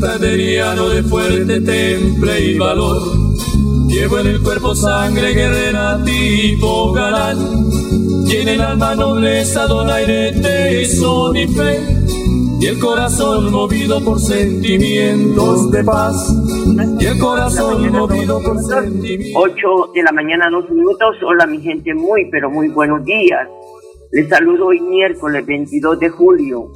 santanderiano de fuerte temple y valor. Llevo en el cuerpo sangre guerrera tipo galán. Y en el alma nobleza, donaire, tesón y fe. Y el corazón movido por sentimientos de paz. Y el corazón movido por sentimientos. 8 de la mañana, dos minutos. Hola, mi gente, muy, pero muy buenos días. Les saludo hoy miércoles 22 de julio.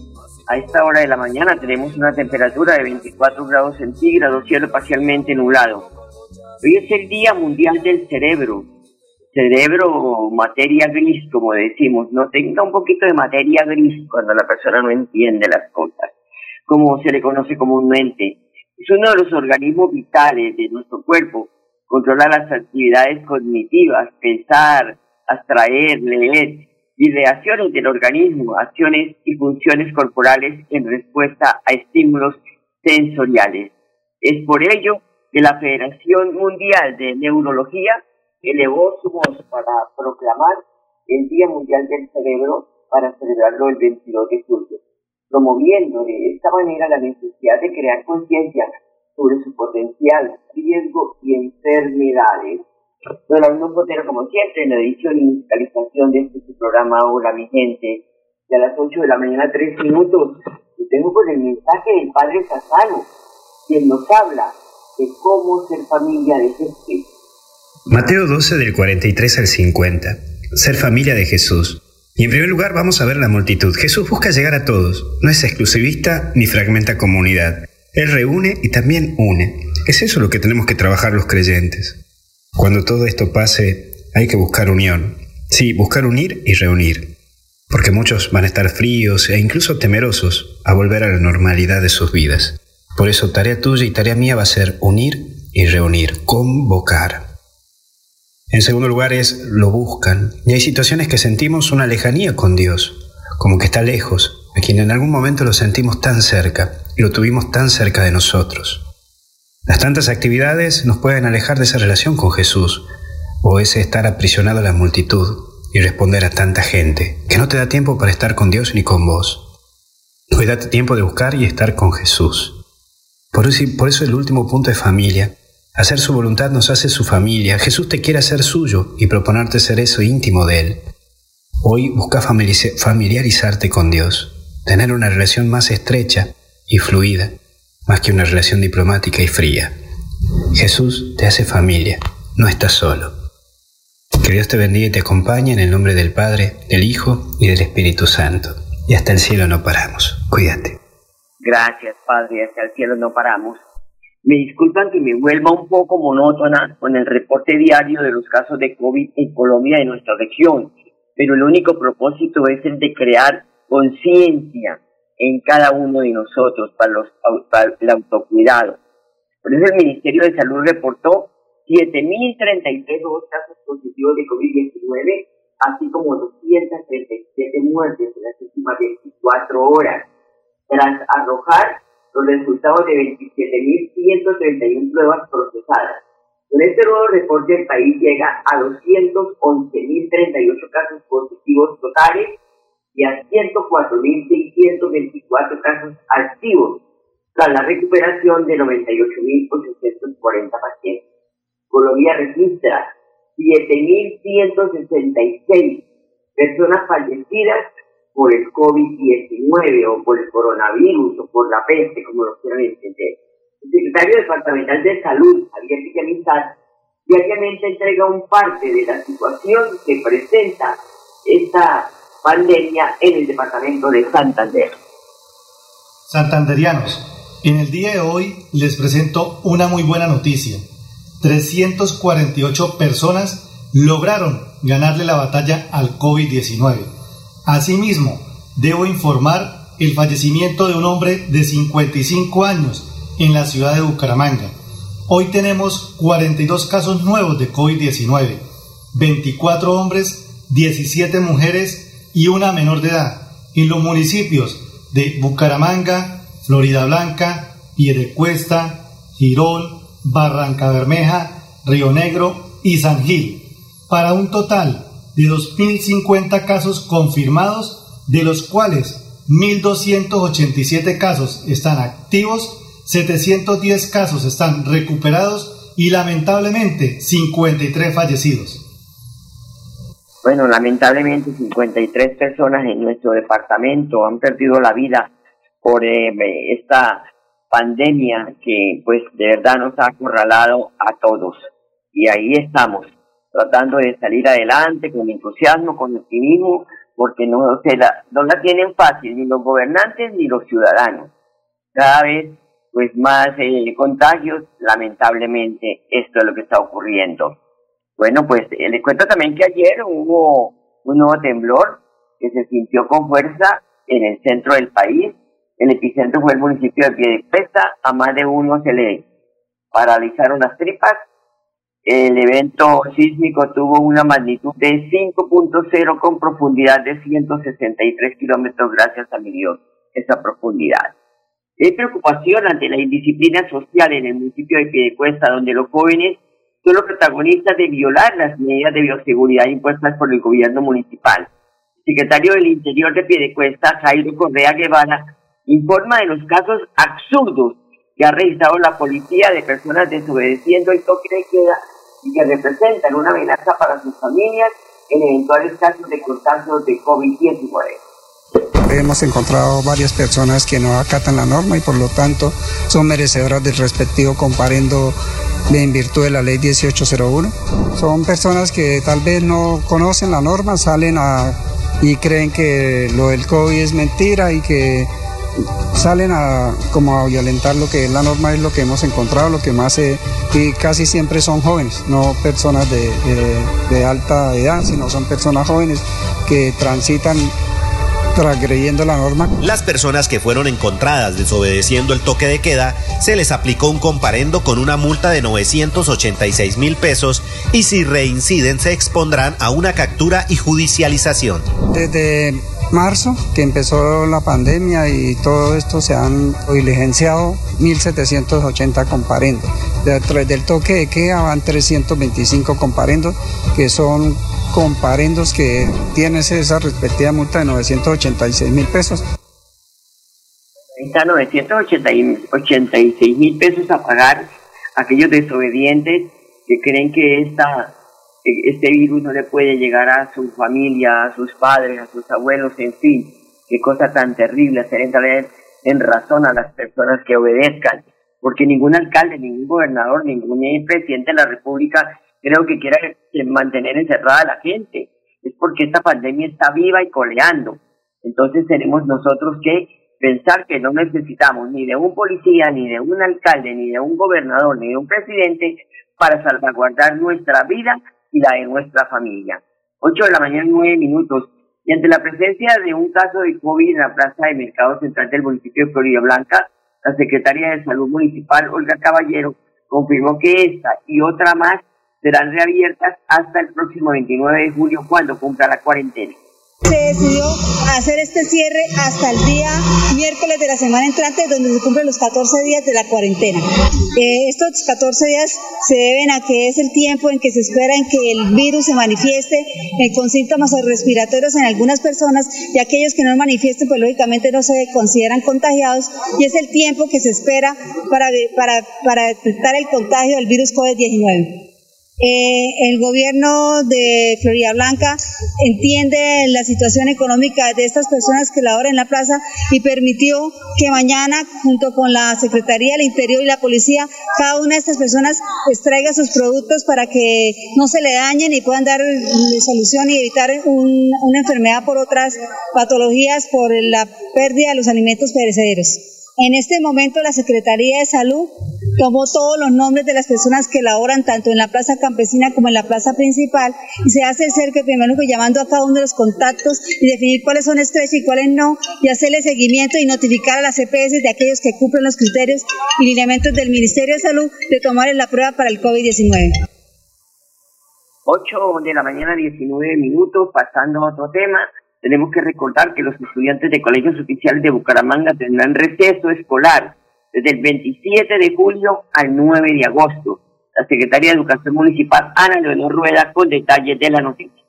A esta hora de la mañana tenemos una temperatura de 24 grados centígrados, cielo parcialmente nublado. Hoy es el Día Mundial del Cerebro. Cerebro, materia gris, como decimos. No tenga un poquito de materia gris cuando la persona no entiende las cosas, como se le conoce comúnmente. Es uno de los organismos vitales de nuestro cuerpo. Controla las actividades cognitivas, pensar, abstraer, leer, ideaciones del organismo, acciones y funciones corporales en respuesta a estímulos sensoriales. Es por ello que la Federación Mundial de Neurología elevó su voz para proclamar el Día Mundial del Cerebro para celebrarlo el 22 de julio, promoviendo de esta manera la necesidad de crear conciencia sobre su potencial, riesgo y enfermedades. Don Arnulfo Botero, como siempre, en la edición y musicalización de este su programa Hola mi gente, y a las 8 de la mañana, 3 minutos, y tengo con el mensaje del Padre Sassano, quien nos habla de cómo ser familia de Jesús. Mateo 12 del 43 al 50. Ser familia de Jesús. Y en primer lugar vamos a ver la multitud. Jesús busca llegar a todos. No es exclusivista ni fragmenta comunidad. Él reúne y también une. Es eso lo que tenemos que trabajar los creyentes. Cuando todo esto pase, hay que buscar unión. Sí, buscar unir y reunir. Porque muchos van a estar fríos e incluso temerosos a volver a la normalidad de sus vidas. Por eso tarea tuya y tarea mía va a ser unir y reunir, convocar. En segundo lugar es lo buscan. Y hay situaciones que sentimos una lejanía con Dios, como que está lejos, a quien en algún momento lo sentimos tan cerca y lo tuvimos tan cerca de nosotros. Las tantas actividades nos pueden alejar de esa relación con Jesús, o ese estar aprisionado a la multitud y responder a tanta gente, que no te da tiempo para estar con Dios ni con vos. Hoy date tiempo de buscar y estar con Jesús. Por eso, por eso el último punto es familia. Hacer su voluntad nos hace su familia. Jesús te quiere hacer suyo y proponerte ser eso íntimo de Él. Hoy busca familiarizarte con Dios, tener una relación más estrecha y fluida, más que una relación diplomática y fría. Jesús te hace familia, no estás solo. Que Dios te bendiga y te acompañe en el nombre del Padre, del Hijo y del Espíritu Santo. Y hasta el cielo no paramos. Cuídate. Gracias, Padre, hacia el cielo no paramos. Me disculpan que me vuelva un poco monótona con el reporte diario de los casos de COVID en Colombia y nuestra región, pero el único propósito es el de crear conciencia en cada uno de nosotros para, los, para el autocuidado. Por eso el Ministerio de Salud reportó 7.033 nuevos casos positivos de COVID-19, así como 237 muertes en las últimas 24 horas, tras arrojar los resultados de 27.131 pruebas procesadas. Con este nuevo reporte el país llega a 211.038 casos positivos totales y a 104.624 casos activos, tras la recuperación de 98.840 pacientes. Colombia registra 7.166 personas fallecidas por el COVID-19 o por el coronavirus o por la peste, como lo quieran entender. El secretario departamental de Salud, Javier Villamizar, diariamente entrega un parte de la situación que presenta esta pandemia en el departamento de Santander. Santanderianos, en el día de hoy les presento una muy buena noticia. 348 personas lograron ganarle la batalla al COVID-19. Asimismo, debo informar el fallecimiento de un hombre de 55 años en la ciudad de Bucaramanga. Hoy tenemos 42 casos nuevos de COVID-19, 24 hombres, 17 mujeres y una menor de edad en los municipios de Bucaramanga, Florida Blanca, Piedecuesta, Girón, Barranca Bermeja, Río Negro y San Gil, para un total de 2.050 casos confirmados, de los cuales 1.287 casos están activos, 710 casos están recuperados y lamentablemente 53 fallecidos. Bueno, lamentablemente 53 personas en nuestro departamento han perdido la vida por eh, esta pandemia que pues de verdad nos ha acorralado a todos. Y ahí estamos, tratando de salir adelante con entusiasmo, con optimismo, porque no, se la, no la tienen fácil ni los gobernantes ni los ciudadanos. Cada vez pues más eh, contagios, lamentablemente esto es lo que está ocurriendo. Bueno, pues eh, les cuento también que ayer hubo un nuevo temblor que se sintió con fuerza en el centro del país, el epicentro fue el municipio de Piedecuesta, a más de uno se le paralizaron las tripas. El evento sísmico tuvo una magnitud de 5.0 con profundidad de 163 kilómetros, gracias a mi Dios, esa profundidad. Hay preocupación ante la indisciplina social en el municipio de Piedecuesta, donde los jóvenes son los protagonistas de violar las medidas de bioseguridad impuestas por el gobierno municipal. El secretario del Interior de Piedecuesta, Jairo Correa Guevara, informa de los casos absurdos que ha registrado la policía de personas desobedeciendo el toque de queda y que representan una amenaza para sus familias en eventuales casos de contagios de COVID-19. Hemos encontrado varias personas que no acatan la norma y por lo tanto son merecedoras del respectivo comparendo en virtud de la ley 1801. Son personas que tal vez no conocen la norma, salen a, y creen que lo del COVID es mentira y que salen a como a violentar lo que es la norma, es lo que hemos encontrado, lo que más y casi siempre son jóvenes, no personas de alta edad, sino son personas jóvenes que transitan transgrediendo la norma. Las personas que fueron encontradas desobedeciendo el toque de queda, se les aplicó un comparendo con una multa de 986 mil pesos y si reinciden se expondrán a una captura y judicialización. Desde marzo, que empezó la pandemia y todo esto se han diligenciado 1.780 comparendos. Detrás del toque de queda van 325 comparendos, que son comparendos que tienen esa respectiva multa de 986 mil pesos. Está 986 mil pesos a pagar aquellos desobedientes que creen que esta este virus no le puede llegar a su familia, a sus padres, a sus abuelos, en fin, qué cosa tan terrible hacer entrar en razón a las personas que obedezcan, porque ningún alcalde, ningún gobernador, ningún presidente de la República creo que quiera mantener encerrada a la gente, es porque esta pandemia está viva y coleando. Entonces tenemos nosotros que pensar que no necesitamos ni de un policía, ni de un alcalde, ni de un gobernador, ni de un presidente para salvaguardar nuestra vida y la de nuestra familia. 8 de la mañana, 9 minutos. Y ante la presencia de un caso de COVID en la plaza de Mercado Central del municipio de Florida Blanca, la secretaria de Salud Municipal, Olga Caballero, confirmó que esta y otra más serán reabiertas hasta el próximo 29 de julio, cuando cumpla la cuarentena se decidió hacer este cierre hasta el día miércoles de la semana entrante, donde se cumplen los 14 días de la cuarentena. Eh, estos 14 días se deben a que es el tiempo en que se espera en que el virus se manifieste eh, con síntomas respiratorios en algunas personas y aquellos que no manifiesten, pues lógicamente no se consideran contagiados y es el tiempo que se espera para, para, para detectar el contagio del virus COVID-19. Eh, el gobierno de Florida Blanca entiende la situación económica de estas personas que laboran en la plaza y permitió que mañana, junto con la Secretaría del Interior y la Policía, cada una de estas personas extraiga sus productos para que no se le dañen y puedan dar solución y evitar una enfermedad por otras patologías por la pérdida de los alimentos perecederos. En este momento la Secretaría de Salud tomó todos los nombres de las personas que laboran tanto en la plaza campesina como en la plaza principal y se hace el cerco epidemiológico llamando a cada uno de los contactos y definir cuáles son estrechos y cuáles no y hacerle seguimiento y notificar a las EPS de aquellos que cumplen los criterios y lineamientos del Ministerio de Salud de tomar la prueba para el COVID-19. 8 de la mañana, 19 minutos, pasando a otro tema. Tenemos que recordar que los estudiantes de colegios oficiales de Bucaramanga tendrán receso escolar desde el 27 de julio al 9 de agosto. La Secretaría de Educación Municipal, Ana Leonor Rueda, con detalles de la noticia.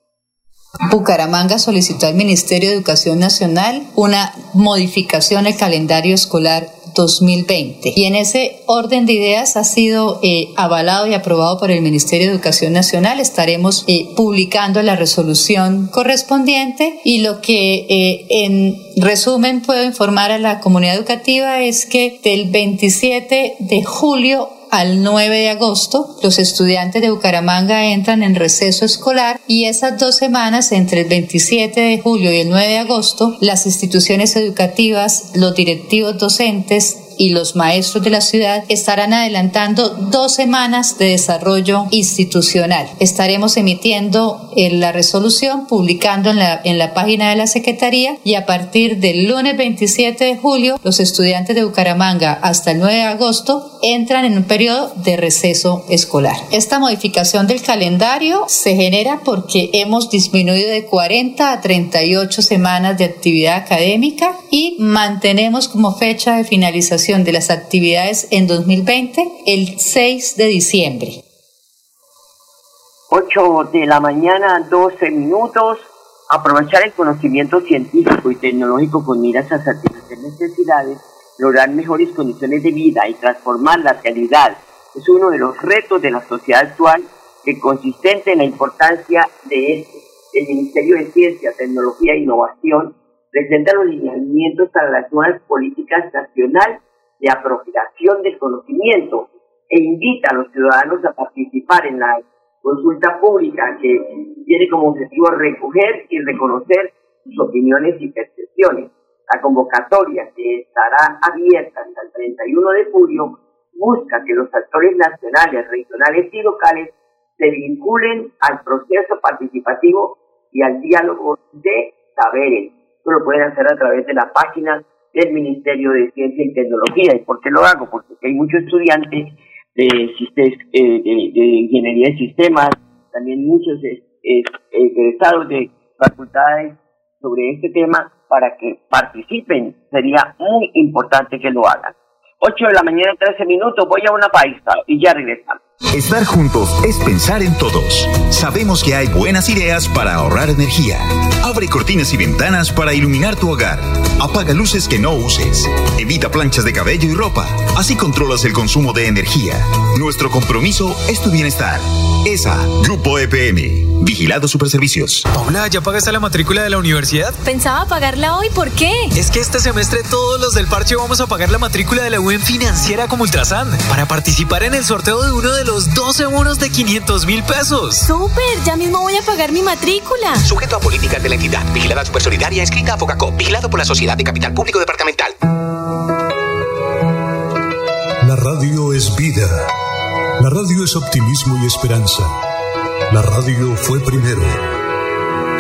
Bucaramanga solicitó al Ministerio de Educación Nacional una modificación al calendario escolar 2020. Y en ese orden de ideas ha sido eh, avalado y aprobado por el Ministerio de Educación Nacional. Estaremos eh, publicando la resolución correspondiente y lo que eh, en resumen puedo informar a la comunidad educativa es que del 27 de julio al 9 de agosto, los estudiantes de Bucaramanga entran en receso escolar y esas dos semanas, entre el 27 de julio y el 9 de agosto, las instituciones educativas, los directivos docentes, y los maestros de la ciudad estarán adelantando dos semanas de desarrollo institucional. Estaremos emitiendo eh, la resolución, publicando en la, en la página de la Secretaría y a partir del lunes 27 de julio, los estudiantes de Bucaramanga hasta el 9 de agosto entran en un periodo de receso escolar. Esta modificación del calendario se genera porque hemos disminuido de 40 a 38 semanas de actividad académica y mantenemos como fecha de finalización de las actividades en 2020 el 6 de diciembre. 8 de la mañana, 12 minutos. Aprovechar el conocimiento científico y tecnológico con miras a satisfacer necesidades, lograr mejores condiciones de vida y transformar la realidad es uno de los retos de la sociedad actual que consistente en la importancia de este. El Ministerio de Ciencia, Tecnología e Innovación presenta los lineamientos para las nuevas políticas nacionales de apropiación del conocimiento e invita a los ciudadanos a participar en la consulta pública que tiene como objetivo recoger y reconocer sus opiniones y percepciones. La convocatoria, que estará abierta hasta el 31 de julio, busca que los actores nacionales, regionales y locales se vinculen al proceso participativo y al diálogo de saberes. Esto lo pueden hacer a través de la página del Ministerio de Ciencia y Tecnología. ¿Y por qué lo hago? Porque hay muchos estudiantes de, eh, de, ingeniería de sistemas, también muchos egresados de facultades sobre este tema para que participen. Sería muy importante que lo hagan. 8 de la mañana, 13 minutos, voy a una pausa y ya regresamos. Estar juntos es pensar en todos. Sabemos que hay buenas ideas para ahorrar energía. Abre cortinas y ventanas para iluminar tu hogar. Apaga luces que no uses. Evita planchas de cabello y ropa. Así controlas el consumo de energía. Nuestro compromiso es tu bienestar. ESA, Grupo EPM, Vigilado Superservicios. Paula, ¿ya pagaste la matrícula de la universidad? Pensaba pagarla hoy, ¿por qué? Es que este semestre todos los del parche vamos a pagar la matrícula de la UN Financiera como Ultrasan para participar en el sorteo de uno de los 12 bonos de 500 mil pesos. ¡Súper! Ya mismo voy a pagar mi matrícula. Sujeto a políticas de la entidad. Vigilada Supersolidaria, escrita a Focacop. Vigilado por la Sociedad de Capital Público Departamental. La radio es vida. La radio es optimismo y esperanza. La radio fue primero.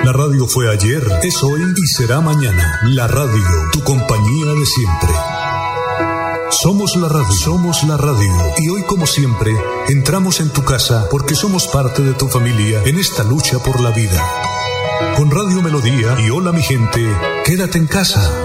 La radio fue ayer, es hoy y será mañana. La radio, tu compañía de siempre. Somos la radio, somos la radio. Y hoy, como siempre, entramos en tu casa porque somos parte de tu familia en esta lucha por la vida. Con Radio Melodía y Hola mi gente, quédate en casa.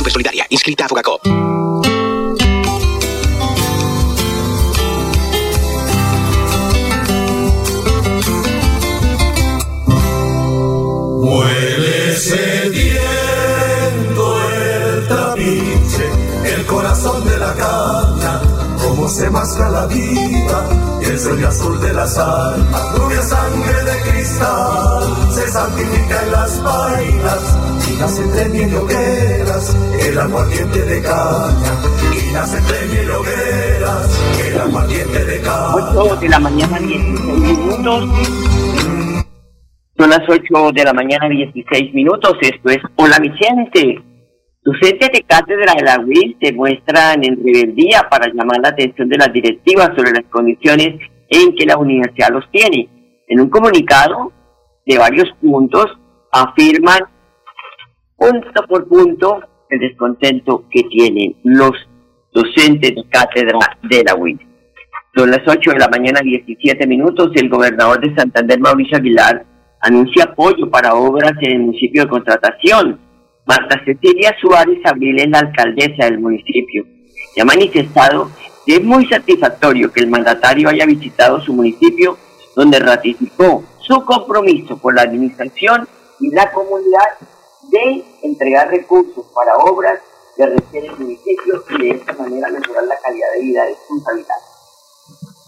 Ultrasan. Vigila Supersolidaria, inscrita a Fogacop. Mueve ese viento el trapiche, el corazón de la caña, se masca la vida, y el azul de las almas, rubia sangre de cristal, se santifica en las vainas, y nace entre mil hogueras, el aguardiente de caña, y nace entre mil hogueras, el aguardiente de caña. 8 de la mañana, 16 minutos. Son las 8 de la mañana, 16 minutos. Esto es Hola mi gente. Docentes de cátedra de la UIS demuestran en rebeldía para llamar la atención de las directivas sobre las condiciones en que la universidad los tiene. En un comunicado de varios puntos afirman punto por punto el descontento que tienen los docentes de cátedra de la UIS. Son las 8 de la mañana, 17 minutos. El gobernador de Santander, Mauricio Aguilar, anuncia apoyo para obras en el municipio de contratación. Marta Cecilia Suárez Abril es la alcaldesa del municipio y ha manifestado que es muy satisfactorio que el mandatario haya visitado su municipio, donde ratificó su compromiso con la administración y la comunidad de entregar recursos para obras que requiere el municipio y de esta manera mejorar la calidad de vida de sus habitantes.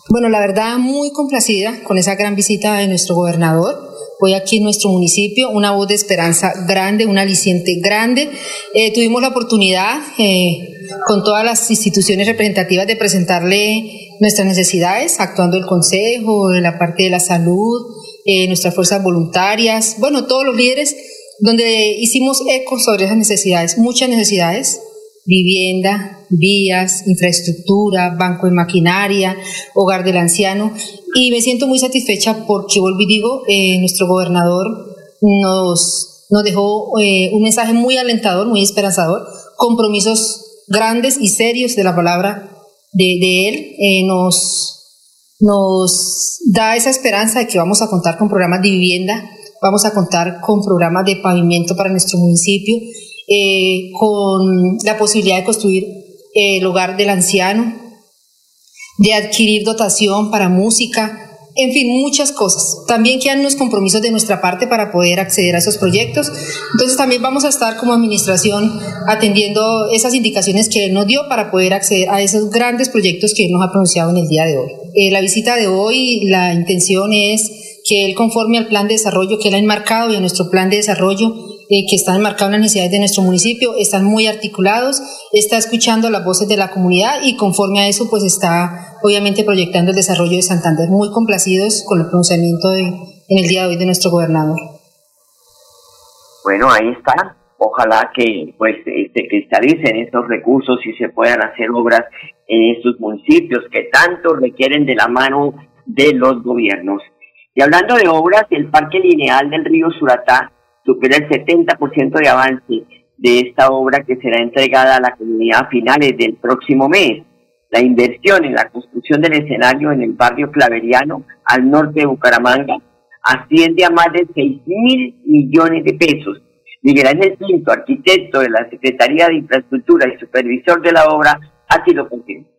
Bueno, la verdad, muy complacida con esa gran visita de nuestro gobernador. Hoy aquí en nuestro municipio, una voz de esperanza grande, un aliciente grande. Eh, tuvimos la oportunidad eh, con todas las instituciones representativas de presentarle nuestras necesidades, actuando el Consejo, en la parte de la salud, eh, nuestras fuerzas voluntarias, bueno, todos los líderes, donde hicimos eco sobre esas necesidades, muchas necesidades, vivienda, vías, infraestructura, banco de maquinaria, hogar del anciano. Y me siento muy satisfecha porque, y digo, eh, nuestro gobernador nos, nos dejó eh, un mensaje muy alentador, muy esperanzador, compromisos grandes y serios de la palabra de, de él. Eh, nos, nos da esa esperanza de que vamos a contar con programas de vivienda, vamos a contar con programas de pavimento para nuestro municipio, eh, con la posibilidad de construir eh, el hogar del anciano, de adquirir dotación para música, en fin, muchas cosas. También quedan unos compromisos de nuestra parte para poder acceder a esos proyectos. Entonces también vamos a estar como administración atendiendo esas indicaciones que él nos dio para poder acceder a esos grandes proyectos que él nos ha pronunciado en el día de hoy. Eh, la visita de hoy, la intención es que él conforme al plan de desarrollo que él ha enmarcado y a nuestro plan de desarrollo eh, que están enmarcados en las necesidades de nuestro municipio, están muy articulados, está escuchando las voces de la comunidad y conforme a eso pues está obviamente proyectando el desarrollo de Santander, muy complacidos con el pronunciamiento de, en el día de hoy de nuestro gobernador. Bueno, ahí está. Ojalá que pues se cristalicen estos recursos y se puedan hacer obras en estos municipios que tanto requieren de la mano de los gobiernos. Y hablando de obras, el parque lineal del río Suratá supera el 70% de avance de esta obra que será entregada a la comunidad a finales del próximo mes. La inversión en la construcción del escenario en el barrio Claveriano, al norte de Bucaramanga, asciende a más de 6 mil millones de pesos. Miguel Ángel Pinto, arquitecto de la Secretaría de Infraestructura y supervisor de la obra, así lo confirma.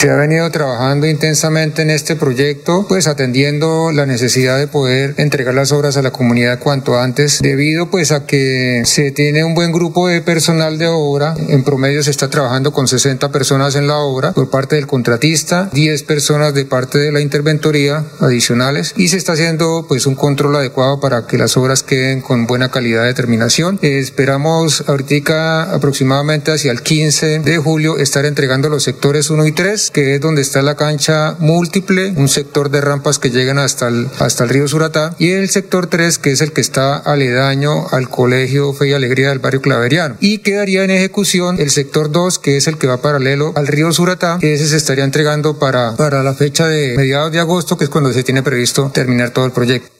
Se ha venido trabajando intensamente en este proyecto, pues atendiendo la necesidad de poder entregar las obras a la comunidad cuanto antes, debido pues a que se tiene un buen grupo de personal de obra. En promedio se está trabajando con 60 personas en la obra por parte del contratista, 10 personas de parte de la interventoría adicionales y se está haciendo pues un control adecuado para que las obras queden con buena calidad de terminación. Esperamos ahorita aproximadamente hacia el 15 de julio estar entregando los sectores 1 y 3 3, que es donde está la cancha múltiple, un sector de rampas que llegan hasta el, hasta el río Suratá, y el sector 3, que es el que está aledaño al Colegio Fe y Alegría del barrio Claveriano. Y quedaría en ejecución el sector 2, que es el que va paralelo al río Suratá, que ese se estaría entregando para, para la fecha de mediados de agosto, que es cuando se tiene previsto terminar todo el proyecto.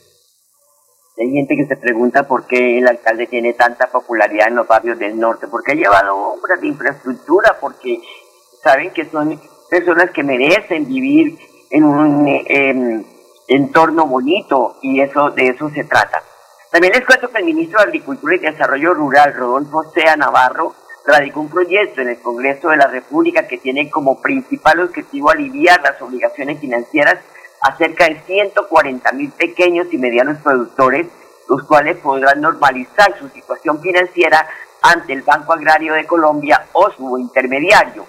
Hay gente que se pregunta por qué el alcalde tiene tanta popularidad en los barrios del norte, porque ha llevado obras de infraestructura, porque saben que son personas que merecen vivir en un em, entorno bonito y eso de eso se trata. También les cuento que el ministro de Agricultura y Desarrollo Rural, Rodolfo Sea Navarro, radicó un proyecto en el Congreso de la República que tiene como principal objetivo aliviar las obligaciones financieras a cerca de 140 mil pequeños y medianos productores, los cuales podrán normalizar su situación financiera ante el Banco Agrario de Colombia o su intermediario.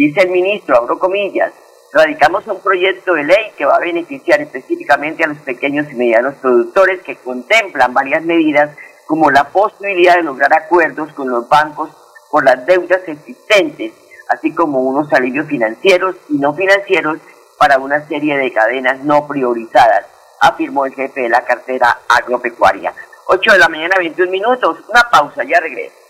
Dice el ministro, abro comillas, radicamos un proyecto de ley que va a beneficiar específicamente a los pequeños y medianos productores que contemplan varias medidas como la posibilidad de lograr acuerdos con los bancos por las deudas existentes, así como unos alivios financieros y no financieros para una serie de cadenas no priorizadas, afirmó el jefe de la cartera agropecuaria. 8 de la mañana, 21 minutos, una pausa, ya regreso.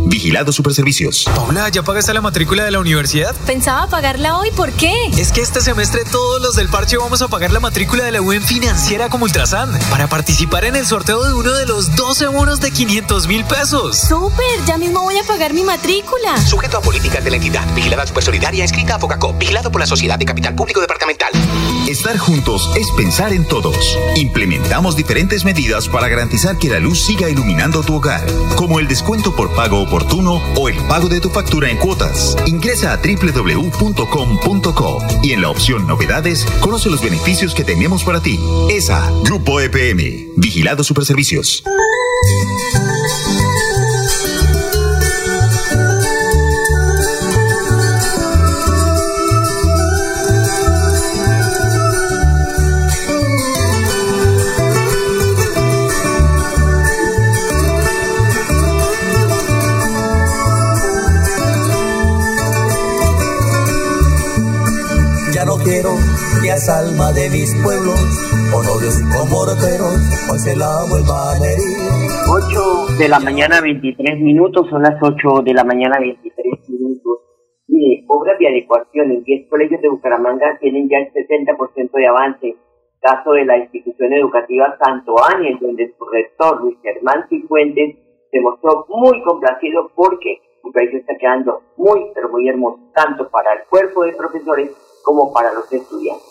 Vigilado Superservicios. Paula, ¿ya pagaste la matrícula de la universidad? Pensaba pagarla hoy, ¿por qué? Es que este semestre todos los del parche vamos a pagar la matrícula de la UN financiera como Ultrasan para participar en el sorteo de uno de los 12 bonos de 500 mil pesos. ¡Súper! Ya mismo voy a pagar mi matrícula. Sujeto a políticas de la entidad. Vigilada Supersolidaria, escrita a Focacop. Vigilado por la Sociedad de Capital Público Departamental. Estar juntos es pensar en todos. Implementamos diferentes medidas para garantizar que la luz siga iluminando tu hogar, como el descuento por pago oportuno o el pago de tu factura en cuotas. Ingresa a www.com.co y en la opción Novedades conoce los beneficios que tenemos para ti. ESA, Grupo EPM, Vigilado Superservicios. A alma de mis pueblos, con odios y con morteros, hoy se la vuelva a herir. 8 de la mañana 23 minutos, son las 8 de la mañana 23 minutos. Mire, obras de adecuación en 10 colegios de Bucaramanga tienen ya el 60% de avance. Caso de la institución educativa Santo Ángel, donde su rector Luis Germán Cifuentes se mostró muy complacido porque el país está quedando muy, pero muy hermoso, tanto para el cuerpo de profesores como para los estudiantes.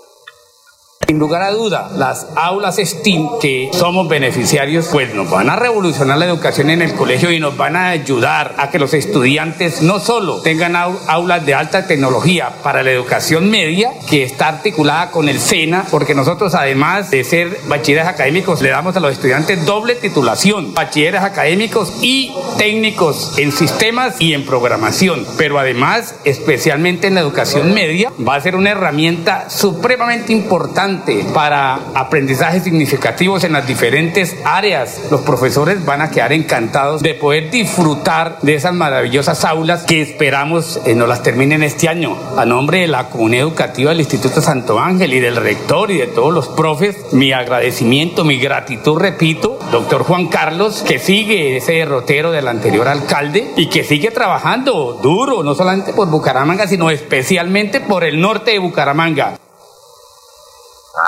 Sin lugar a duda, las aulas STEAM que somos beneficiarios, pues nos van a revolucionar la educación en el colegio y nos van a ayudar a que los estudiantes no solo tengan au- aulas de alta tecnología para la educación media, que está articulada con el SENA, porque nosotros además de ser bachilleres académicos, le damos a los estudiantes doble titulación, bachilleres académicos y técnicos en sistemas y en programación, pero además, especialmente en la educación media, va a ser una herramienta supremamente importante para aprendizajes significativos en las diferentes áreas. Los profesores van a quedar encantados de poder disfrutar de esas maravillosas aulas que esperamos eh, nos las terminen este año. A nombre de la comunidad educativa del Instituto Santo Ángel y del rector y de todos los profes, mi agradecimiento, mi gratitud, repito, doctor Juan Carlos, que sigue ese derrotero del anterior alcalde y que sigue trabajando duro, no solamente por Bucaramanga, sino especialmente por el norte de Bucaramanga.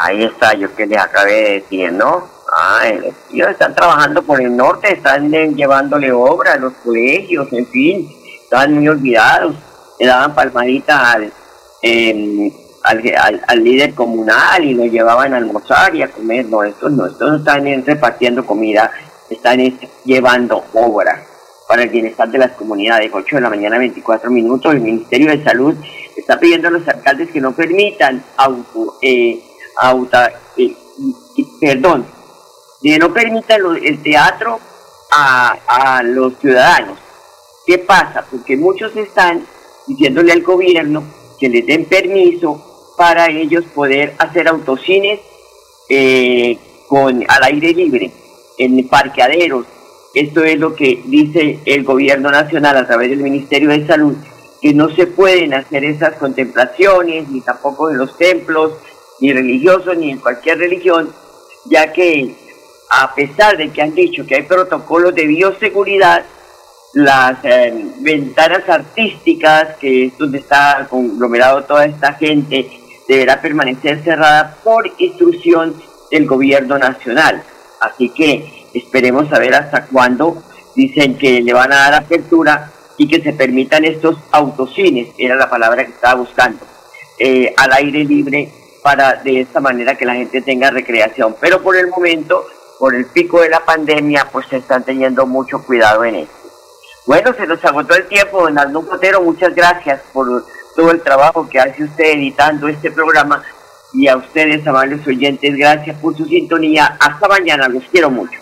Ahí está, yo que les acabé de decir, ¿no? Ah, el- ellos están trabajando por el norte, están eh, llevándole obra a los colegios, en fin, estaban muy olvidados, le daban palmaditas al, em, al, líder comunal y lo llevaban a almorzar y a comer, no, estos no, estos están eh, repartiendo comida, están eh, llevando obra para el bienestar de las comunidades. 8 de la mañana, 24 minutos, el Ministerio de Salud está pidiendo a los alcaldes que no permitan auto, eh, auta, eh, perdón, que no permitan lo- el teatro a, a los ciudadanos. ¿Qué pasa? Porque muchos están diciéndole al gobierno que les den permiso para ellos poder hacer autocines eh, con, al aire libre, en parqueaderos. Esto es lo que dice el gobierno nacional a través del Ministerio de Salud, que no se pueden hacer esas contemplaciones, ni tampoco en los templos, ni religiosos, ni en cualquier religión, ya que a pesar de que han dicho que hay protocolos de bioseguridad, las eh, ventanas artísticas, que es donde está conglomerado toda esta gente, deberá permanecer cerrada por instrucción del gobierno nacional. Así que esperemos saber hasta cuándo dicen que le van a dar apertura y que se permitan estos autocines, era la palabra que estaba buscando, eh, al aire libre para de esta manera que la gente tenga recreación. Pero por el momento, por el pico de la pandemia, pues se están teniendo mucho cuidado en esto. Bueno, se nos agotó el tiempo, don Arnulfo Potero, muchas gracias por todo el trabajo que hace usted editando este programa y a ustedes, amables oyentes, gracias por su sintonía. Hasta mañana, los quiero mucho.